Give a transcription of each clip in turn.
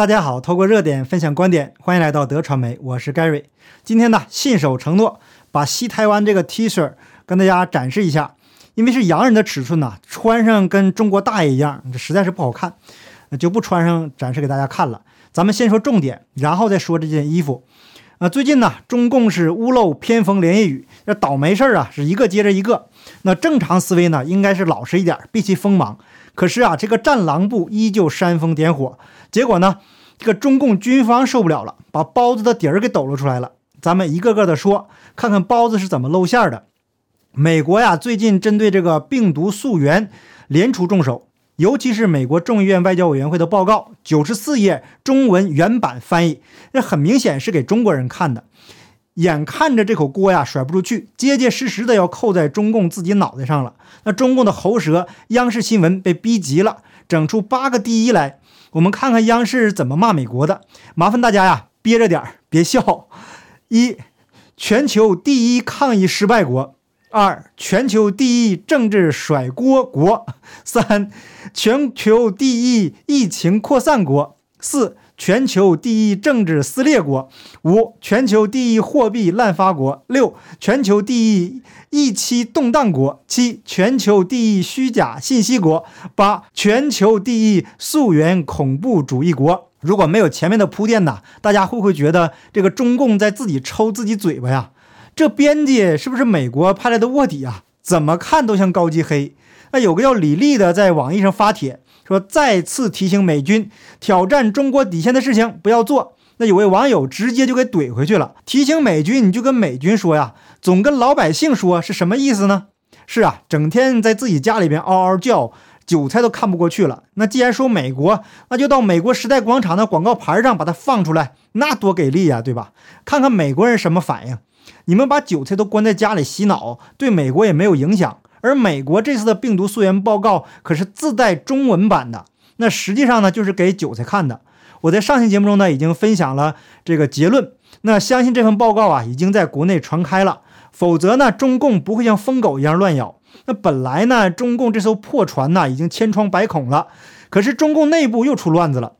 大家好，透过热点分享观点，欢迎来到德传媒，我是 Gary。今天呢，信守承诺，把西台湾这个 T 恤跟大家展示一下，因为是洋人的尺寸呢，穿上跟中国大爷一样，这实在是不好看，就不穿上展示给大家看了。咱们先说重点，然后再说这件衣服。啊，最近呢，中共是屋漏偏逢连夜雨，这倒霉事儿啊是一个接着一个。那正常思维呢，应该是老实一点，避其锋芒。可是啊，这个战狼部依旧煽风点火，结果呢，这个中共军方受不了了，把包子的底儿给抖露出来了。咱们一个个的说，看看包子是怎么露馅的。美国呀，最近针对这个病毒溯源连出重手。尤其是美国众议院外交委员会的报告，九十四页中文原版翻译，那很明显是给中国人看的。眼看着这口锅呀甩不出去，结结实实的要扣在中共自己脑袋上了。那中共的喉舌央视新闻被逼急了，整出八个第一来。我们看看央视怎么骂美国的。麻烦大家呀憋着点儿，别笑。一，全球第一抗疫失败国。二，全球第一政治甩锅国；三，全球第一疫情扩散国；四，全球第一政治撕裂国；五，全球第一货币滥发国；六，全球第一疫期动荡国；七，全球第一虚假信息国；八，全球第一溯源恐怖主义国。如果没有前面的铺垫呐，大家会不会觉得这个中共在自己抽自己嘴巴呀？这编辑是不是美国派来的卧底啊？怎么看都像高级黑。那有个叫李丽的在网易上发帖说，再次提醒美军挑战中国底线的事情不要做。那有位网友直接就给怼回去了，提醒美军你就跟美军说呀，总跟老百姓说是什么意思呢？是啊，整天在自己家里边嗷嗷叫，韭菜都看不过去了。那既然说美国，那就到美国时代广场的广告牌上把它放出来，那多给力呀，对吧？看看美国人什么反应。你们把韭菜都关在家里洗脑，对美国也没有影响。而美国这次的病毒溯源报告可是自带中文版的，那实际上呢就是给韭菜看的。我在上期节目中呢已经分享了这个结论，那相信这份报告啊已经在国内传开了，否则呢中共不会像疯狗一样乱咬。那本来呢中共这艘破船呢已经千疮百孔了，可是中共内部又出乱子了。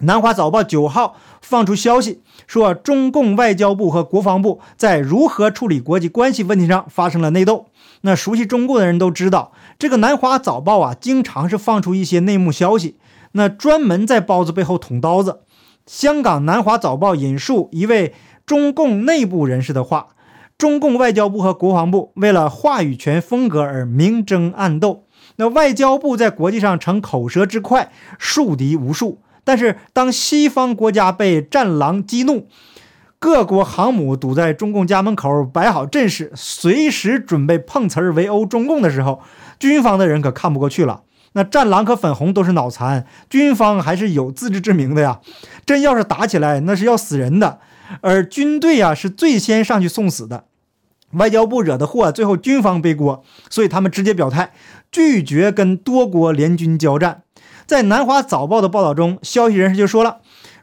南华早报九号放出消息说，中共外交部和国防部在如何处理国际关系问题上发生了内斗。那熟悉中共的人都知道，这个南华早报啊，经常是放出一些内幕消息，那专门在包子背后捅刀子。香港南华早报引述一位中共内部人士的话：，中共外交部和国防部为了话语权风格而明争暗斗。那外交部在国际上逞口舌之快，树敌无数。但是，当西方国家被战狼激怒，各国航母堵在中共家门口摆好阵势，随时准备碰瓷儿围殴中共的时候，军方的人可看不过去了。那战狼和粉红都是脑残，军方还是有自知之明的呀。真要是打起来，那是要死人的。而军队啊，是最先上去送死的。外交部惹的祸，最后军方背锅，所以他们直接表态，拒绝跟多国联军交战。在南华早报的报道中，消息人士就说了，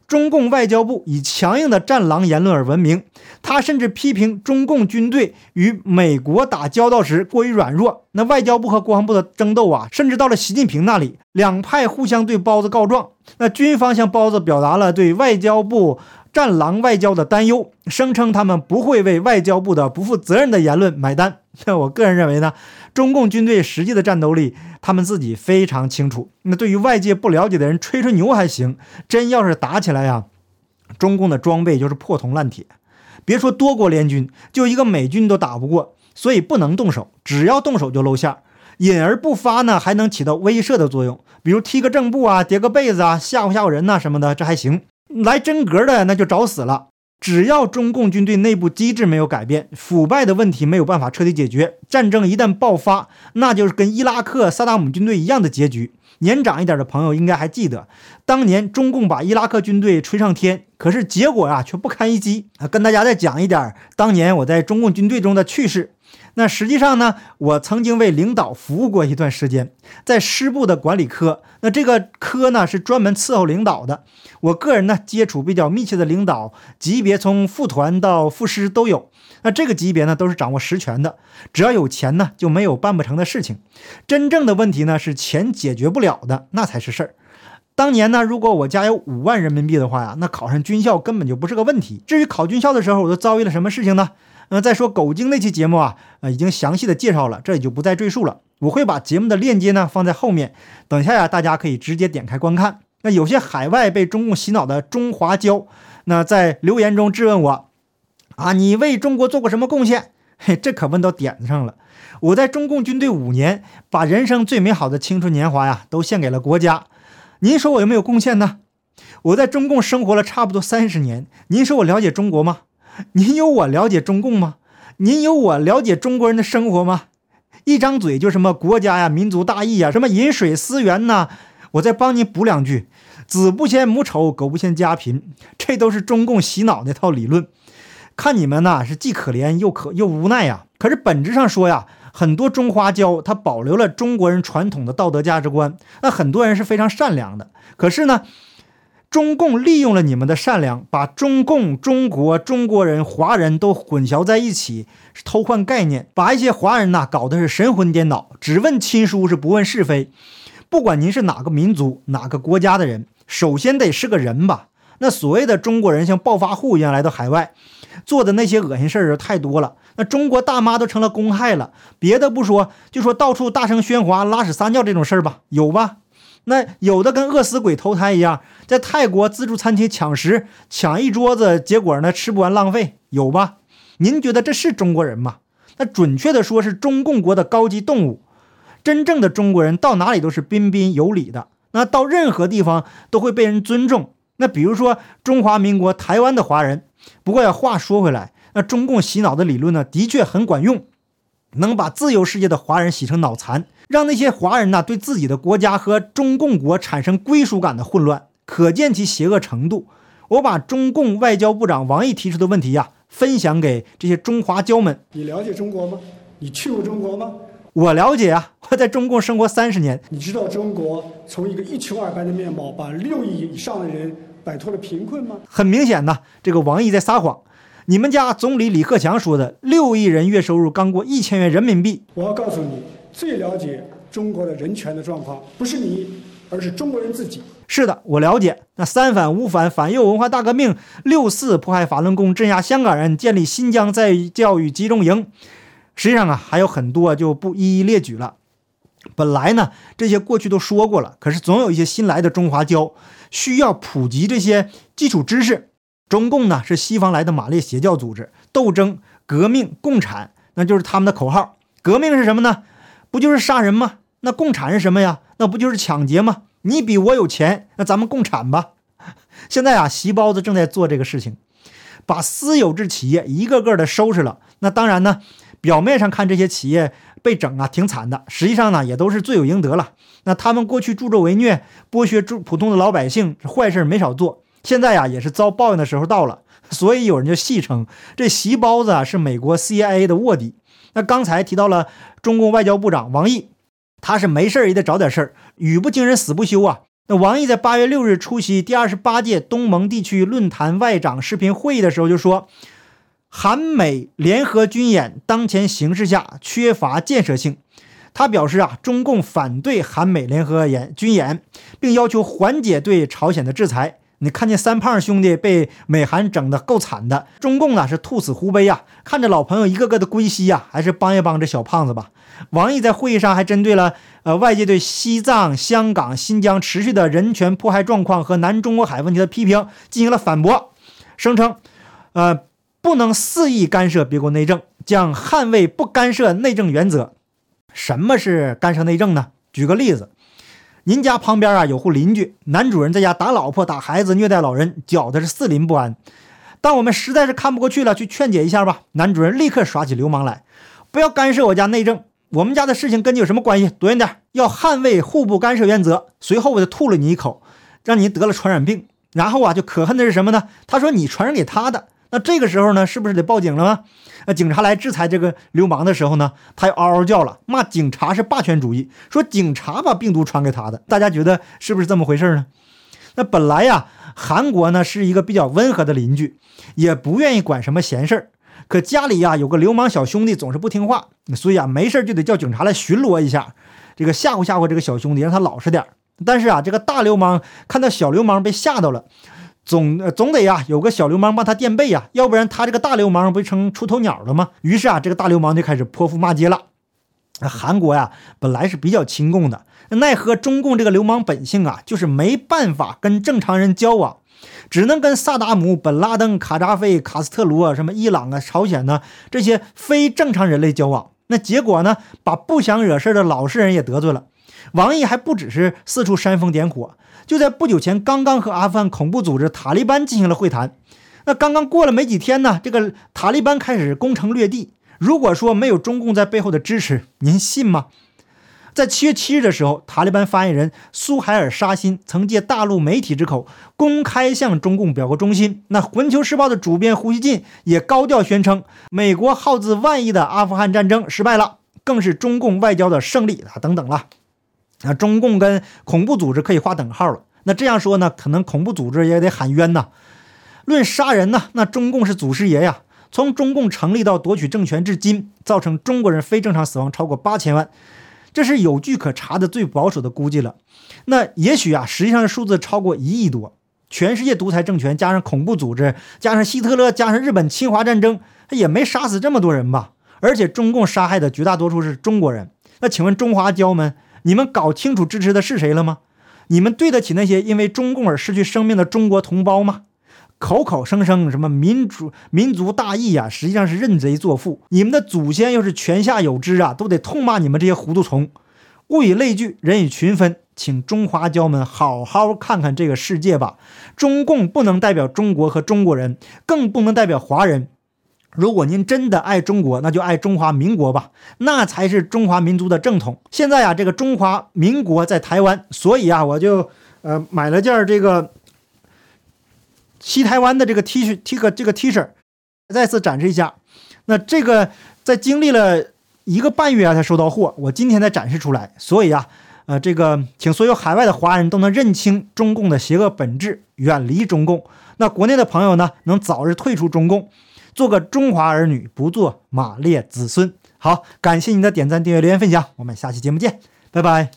中共外交部以强硬的战狼言论而闻名。他甚至批评中共军队与美国打交道时过于软弱。那外交部和国防部的争斗啊，甚至到了习近平那里，两派互相对包子告状。那军方向包子表达了对外交部战狼外交的担忧，声称他们不会为外交部的不负责任的言论买单。那我个人认为呢？中共军队实际的战斗力，他们自己非常清楚。那对于外界不了解的人吹吹牛还行，真要是打起来呀，中共的装备就是破铜烂铁。别说多国联军，就一个美军都打不过，所以不能动手。只要动手就露馅，隐而不发呢，还能起到威慑的作用。比如踢个正步啊，叠个被子啊，吓唬吓唬人呐什么的，这还行。来真格的那就找死了。只要中共军队内部机制没有改变，腐败的问题没有办法彻底解决，战争一旦爆发，那就是跟伊拉克萨达姆军队一样的结局。年长一点的朋友应该还记得，当年中共把伊拉克军队吹上天，可是结果啊却不堪一击啊！跟大家再讲一点当年我在中共军队中的趣事。那实际上呢，我曾经为领导服务过一段时间，在师部的管理科。那这个科呢是专门伺候领导的。我个人呢接触比较密切的领导级别，从副团到副师都有。那这个级别呢都是掌握实权的。只要有钱呢，就没有办不成的事情。真正的问题呢是钱解决不了的，那才是事儿。当年呢，如果我家有五万人民币的话呀，那考上军校根本就不是个问题。至于考军校的时候，我都遭遇了什么事情呢？呃，再说狗精那期节目啊，呃，已经详细的介绍了，这也就不再赘述了。我会把节目的链接呢放在后面，等一下呀，大家可以直接点开观看。那有些海外被中共洗脑的中华胶，那在留言中质问我，啊，你为中国做过什么贡献？嘿，这可问到点子上了。我在中共军队五年，把人生最美好的青春年华呀，都献给了国家。您说我有没有贡献呢？我在中共生活了差不多三十年，您说我了解中国吗？您有我了解中共吗？您有我了解中国人的生活吗？一张嘴就什么国家呀、民族大义呀、什么饮水思源呐，我再帮您补两句：子不嫌母丑，狗不嫌家贫，这都是中共洗脑那套理论。看你们呐，是既可怜又可又无奈呀。可是本质上说呀。很多中华教，它保留了中国人传统的道德价值观。那很多人是非常善良的，可是呢，中共利用了你们的善良，把中共、中国、中国人、华人都混淆在一起，偷换概念，把一些华人呐搞得是神魂颠倒，只问亲疏是不问是非。不管您是哪个民族、哪个国家的人，首先得是个人吧。那所谓的中国人像暴发户一样来到海外。做的那些恶心事儿太多了，那中国大妈都成了公害了。别的不说，就说到处大声喧哗、拉屎撒尿这种事儿吧，有吧？那有的跟饿死鬼投胎一样，在泰国自助餐厅抢食，抢一桌子，结果呢吃不完浪费，有吧？您觉得这是中国人吗？那准确的说是中共国的高级动物。真正的中国人到哪里都是彬彬有礼的，那到任何地方都会被人尊重。那比如说中华民国台湾的华人。不过呀，话说回来，那中共洗脑的理论呢，的确很管用，能把自由世界的华人洗成脑残，让那些华人呢对自己的国家和中共国产生归属感的混乱，可见其邪恶程度。我把中共外交部长王毅提出的问题呀，分享给这些中华交们。你了解中国吗？你去过中国吗？我了解啊，我在中共生活三十年。你知道中国从一个一穷二白的面貌，把六亿以上的人。摆脱了贫困吗？很明显呐，这个王毅在撒谎。你们家总理李克强说的六亿人月收入刚过一千元人民币。我要告诉你，最了解中国的人权的状况，不是你，而是中国人自己。是的，我了解。那三反五反反右文化大革命，六四迫害法轮功，镇压香港人，建立新疆在教育集中营，实际上啊还有很多就不一一列举了。本来呢这些过去都说过了，可是总有一些新来的中华教。需要普及这些基础知识。中共呢是西方来的马列邪教组织，斗争、革命、共产，那就是他们的口号。革命是什么呢？不就是杀人吗？那共产是什么呀？那不就是抢劫吗？你比我有钱，那咱们共产吧。现在啊，习包子正在做这个事情，把私有制企业一个个的收拾了。那当然呢，表面上看这些企业被整啊挺惨的，实际上呢也都是罪有应得了。那他们过去助纣为虐，剥削普普通的老百姓，坏事没少做。现在呀，也是遭报应的时候到了。所以有人就戏称这席包子啊是美国 CIA 的卧底。那刚才提到了中共外交部长王毅，他是没事也得找点事儿，语不惊人死不休啊。那王毅在八月六日出席第二十八届东盟地区论坛外长视频会议的时候就说，韩美联合军演当前形势下缺乏建设性。他表示啊，中共反对韩美联合演军演，并要求缓解对朝鲜的制裁。你看见三胖兄弟被美韩整得够惨的，中共呢是兔死狐悲呀，看着老朋友一个个的归西呀，还是帮一帮这小胖子吧。王毅在会议上还针对了呃外界对西藏、香港、新疆持续的人权迫害状况和南中国海问题的批评进行了反驳，声称，呃，不能肆意干涉别国内政，将捍卫不干涉内政原则。什么是干涉内政呢？举个例子，您家旁边啊有户邻居，男主人在家打老婆、打孩子、虐待老人，搅的是四邻不安。当我们实在是看不过去了，去劝解一下吧。男主人立刻耍起流氓来，不要干涉我家内政，我们家的事情跟你有什么关系？躲远点，要捍卫互不干涉原则。随后我就吐了你一口，让你得了传染病。然后啊，就可恨的是什么呢？他说你传染给他的。那这个时候呢，是不是得报警了吗？那警察来制裁这个流氓的时候呢，他又嗷嗷叫了，骂警察是霸权主义，说警察把病毒传给他的。大家觉得是不是这么回事呢？那本来呀，韩国呢是一个比较温和的邻居，也不愿意管什么闲事儿。可家里呀有个流氓小兄弟总是不听话，所以啊没事就得叫警察来巡逻一下，这个吓唬吓唬这个小兄弟，让他老实点儿但是啊，这个大流氓看到小流氓被吓到了，总总得呀有个小流氓帮他垫背呀，要不然他这个大流氓不成出头鸟了吗？于是啊，这个大流氓就开始泼妇骂街了。韩国呀，本来是比较亲共的，奈何中共这个流氓本性啊，就是没办法跟正常人交往，只能跟萨达姆、本拉登、卡扎菲、卡斯特罗、什么伊朗啊、朝鲜呢这些非正常人类交往。那结果呢，把不想惹事的老实人也得罪了。王毅还不只是四处煽风点火，就在不久前刚刚和阿富汗恐怖组织塔利班进行了会谈。那刚刚过了没几天呢，这个塔利班开始攻城略地。如果说没有中共在背后的支持，您信吗？在七月七日的时候，塔利班发言人苏海尔沙欣曾借大陆媒体之口公开向中共表过忠心。那《环球时报》的主编胡锡进也高调宣称，美国耗资万亿的阿富汗战争失败了，更是中共外交的胜利啊！等等了。啊，中共跟恐怖组织可以划等号了。那这样说呢，可能恐怖组织也得喊冤呐。论杀人呢，那中共是祖师爷呀。从中共成立到夺取政权至今，造成中国人非正常死亡超过八千万，这是有据可查的最保守的估计了。那也许啊，实际上数字超过一亿多。全世界独裁政权加上恐怖组织，加上希特勒，加上日本侵华战争，他也没杀死这么多人吧？而且中共杀害的绝大多数是中国人。那请问中华胶们，你们搞清楚支持的是谁了吗？你们对得起那些因为中共而失去生命的中国同胞吗？口口声声什么民主民族大义呀，实际上是认贼作父。你们的祖先要是泉下有知啊，都得痛骂你们这些糊涂虫。物以类聚，人以群分，请中华教们好好看看这个世界吧。中共不能代表中国和中国人，更不能代表华人。如果您真的爱中国，那就爱中华民国吧，那才是中华民族的正统。现在啊，这个中华民国在台湾，所以啊，我就呃买了件这个。西台湾的这个 T 恤，T 个这个 T 恤，再次展示一下。那这个在经历了一个半月啊才收到货，我今天才展示出来。所以啊，呃，这个请所有海外的华人都能认清中共的邪恶本质，远离中共。那国内的朋友呢，能早日退出中共，做个中华儿女，不做马列子孙。好，感谢您的点赞、订阅、留言、分享，我们下期节目见，拜拜。